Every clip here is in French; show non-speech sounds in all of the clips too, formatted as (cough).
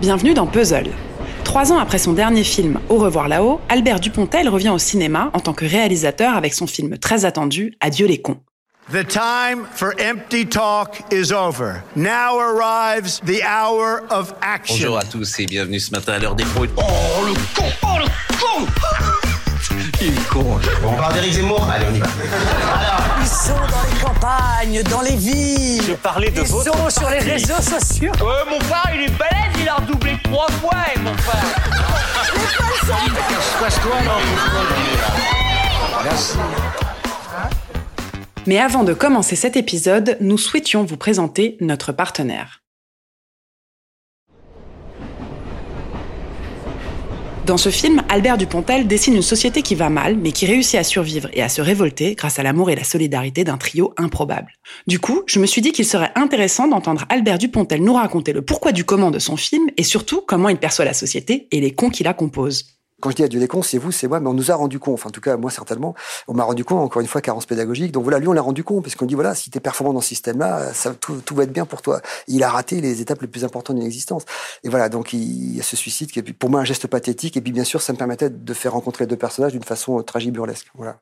Bienvenue dans Puzzle. Trois ans après son dernier film Au revoir là-haut, Albert Dupontel revient au cinéma en tant que réalisateur avec son film très attendu Adieu les cons. The time for empty talk is over. Now arrives the hour of action. Bonjour à tous et bienvenue ce matin à l'heure des pros. Oh le con Oh le con Il est con On parle d'Éric Zemmour Allez, on y va. Ils sont dans les campagnes, dans les villes. Je parlais de Ils votre sont sur les réseaux sociaux. Ouais, mon frère, il est balèze, il a redoublé trois fois, et mon frère. Mais avant de commencer cet épisode, nous souhaitions vous présenter notre partenaire. Dans ce film, Albert Dupontel dessine une société qui va mal, mais qui réussit à survivre et à se révolter grâce à l'amour et la solidarité d'un trio improbable. Du coup, je me suis dit qu'il serait intéressant d'entendre Albert Dupontel nous raconter le pourquoi du comment de son film et surtout comment il perçoit la société et les cons qui la composent. Quand je dis adieu les cons, c'est vous, c'est moi, mais on nous a rendu compte. Enfin, en tout cas, moi, certainement. On m'a rendu compte, encore une fois, carence pédagogique. Donc voilà, lui, on l'a rendu compte, parce qu'on dit, voilà, si t'es performant dans ce système-là, ça, tout, tout va être bien pour toi. Il a raté les étapes les plus importantes d'une existence. Et voilà, donc il y a ce suicide qui est pour moi un geste pathétique. Et puis, bien sûr, ça me permettait de faire rencontrer les deux personnages d'une façon tragique-burlesque. Voilà.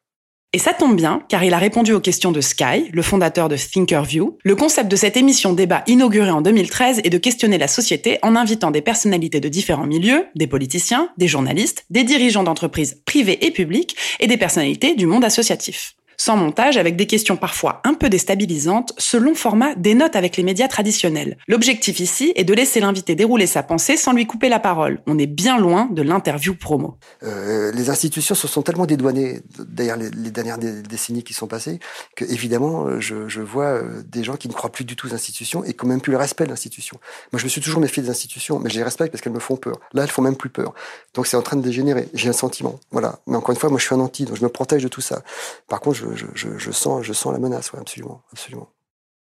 Et ça tombe bien, car il a répondu aux questions de Sky, le fondateur de Thinkerview. Le concept de cette émission débat inaugurée en 2013 est de questionner la société en invitant des personnalités de différents milieux, des politiciens, des journalistes, des dirigeants d'entreprises privées et publiques, et des personnalités du monde associatif. Sans montage, avec des questions parfois un peu déstabilisantes, ce long format dénote avec les médias traditionnels. L'objectif ici est de laisser l'invité dérouler sa pensée sans lui couper la parole. On est bien loin de l'interview promo. Euh, les institutions se sont tellement dédouanées derrière les, dernières dé- décennies qui sont passées que évidemment je, je vois euh, des gens qui ne croient plus du tout aux institutions et qui ont même plus le respect de l'institution. Moi je me suis toujours méfié des institutions, mais je les respecte parce qu'elles me font peur. Là elles font même plus peur. Donc c'est en train de dégénérer. J'ai un sentiment, voilà. Mais encore une fois, moi je suis un anti, donc je me protège de tout ça. Par contre, je, sens, la menace, absolument.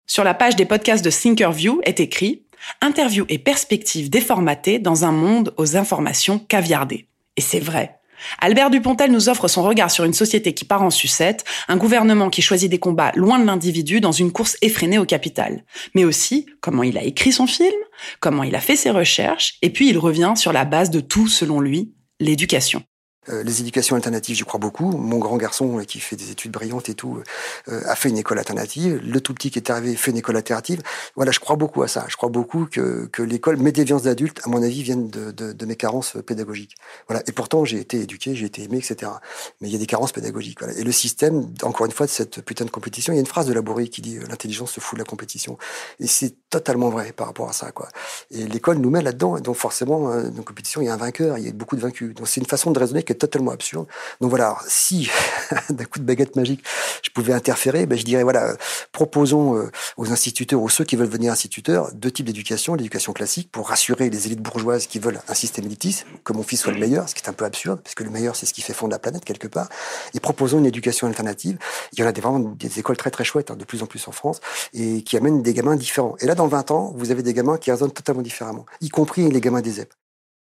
Sur la page des podcasts de Thinkerview est écrit Interview et perspectives déformatées dans un monde aux informations caviardées. Et c'est vrai. Albert Dupontel nous offre son regard sur une société qui part en sucette, un gouvernement qui choisit des combats loin de l'individu dans une course effrénée au capital. Mais aussi comment il a écrit son film, comment il a fait ses recherches, et puis il revient sur la base de tout, selon lui, l'éducation. Euh, les éducations alternatives, j'y crois beaucoup. Mon grand garçon, euh, qui fait des études brillantes et tout, euh, a fait une école alternative. Le tout petit qui est arrivé fait une école alternative. Voilà, je crois beaucoup à ça. Je crois beaucoup que, que l'école, mes déviances d'adultes, à mon avis, viennent de, de, de mes carences pédagogiques. Voilà. Et pourtant, j'ai été éduqué, j'ai été aimé, etc. Mais il y a des carences pédagogiques. Voilà. Et le système, encore une fois, de cette putain de compétition, il y a une phrase de Laborie qui dit euh, l'intelligence se fout de la compétition. Et c'est totalement vrai par rapport à ça, quoi. Et l'école nous met là-dedans. Donc, forcément, euh, dans la compétition, il y a un vainqueur, il y a beaucoup de vaincus. Donc, c'est une façon de raisonner qui est totalement absurde. Donc voilà, alors, si (laughs) d'un coup de baguette magique, je pouvais interférer, ben, je dirais voilà, proposons euh, aux instituteurs ou ceux qui veulent devenir instituteurs deux types d'éducation, l'éducation classique pour rassurer les élites bourgeoises qui veulent un système élitiste, que mon fils soit le meilleur, ce qui est un peu absurde parce que le meilleur c'est ce qui fait fondre la planète quelque part. Et proposons une éducation alternative. Il y en a des, vraiment des écoles très très chouettes, hein, de plus en plus en France, et qui amènent des gamins différents. Et là, dans 20 ans, vous avez des gamins qui raisonnent totalement différemment, y compris les gamins des ZEP.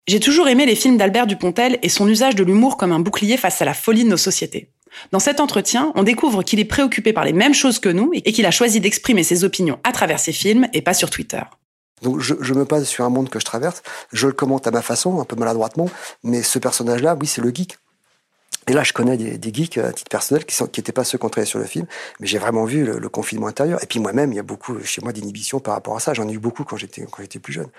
J'ai toujours aimé les films d'Albert Dupontel et son usage de l'humour comme un bouclier face à la folie de nos sociétés. Dans cet entretien, on découvre qu'il est préoccupé par les mêmes choses que nous et qu'il a choisi d'exprimer ses opinions à travers ses films et pas sur Twitter. Donc je, me base sur un monde que je traverse, je le commente à ma façon, un peu maladroitement, mais ce personnage-là, oui, c'est le geek. Et là, je connais des, geeks à titre personnel qui n'étaient pas ceux qui ont travaillé sur le film, mais j'ai vraiment vu le, confinement intérieur. Et puis moi-même, il y a beaucoup chez moi d'inhibition par rapport à ça. J'en ai eu beaucoup quand j'étais plus jeune.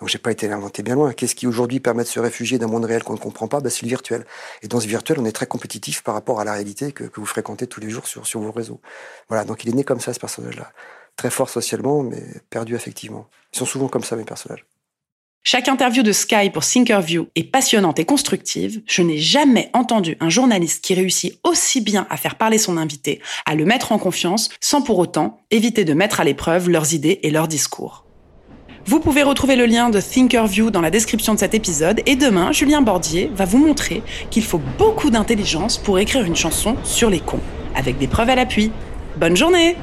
Donc j'ai pas été inventé bien loin. Qu'est-ce qui aujourd'hui permet de se réfugier d'un monde réel qu'on ne comprend pas? Ben, C'est le virtuel. Et dans ce virtuel, on est très compétitif par rapport à la réalité que, que vous fréquentez tous les jours sur, sur vos réseaux. Voilà, donc il est né comme ça, ce personnage-là. Très fort socialement, mais perdu affectivement. Ils sont souvent comme ça, mes personnages. Chaque interview de Sky pour Thinkerview est passionnante et constructive. Je n'ai jamais entendu un journaliste qui réussit aussi bien à faire parler son invité, à le mettre en confiance, sans pour autant éviter de mettre à l'épreuve leurs idées et leurs discours. Vous pouvez retrouver le lien de Thinkerview dans la description de cet épisode et demain, Julien Bordier va vous montrer qu'il faut beaucoup d'intelligence pour écrire une chanson sur les cons, avec des preuves à l'appui. Bonne journée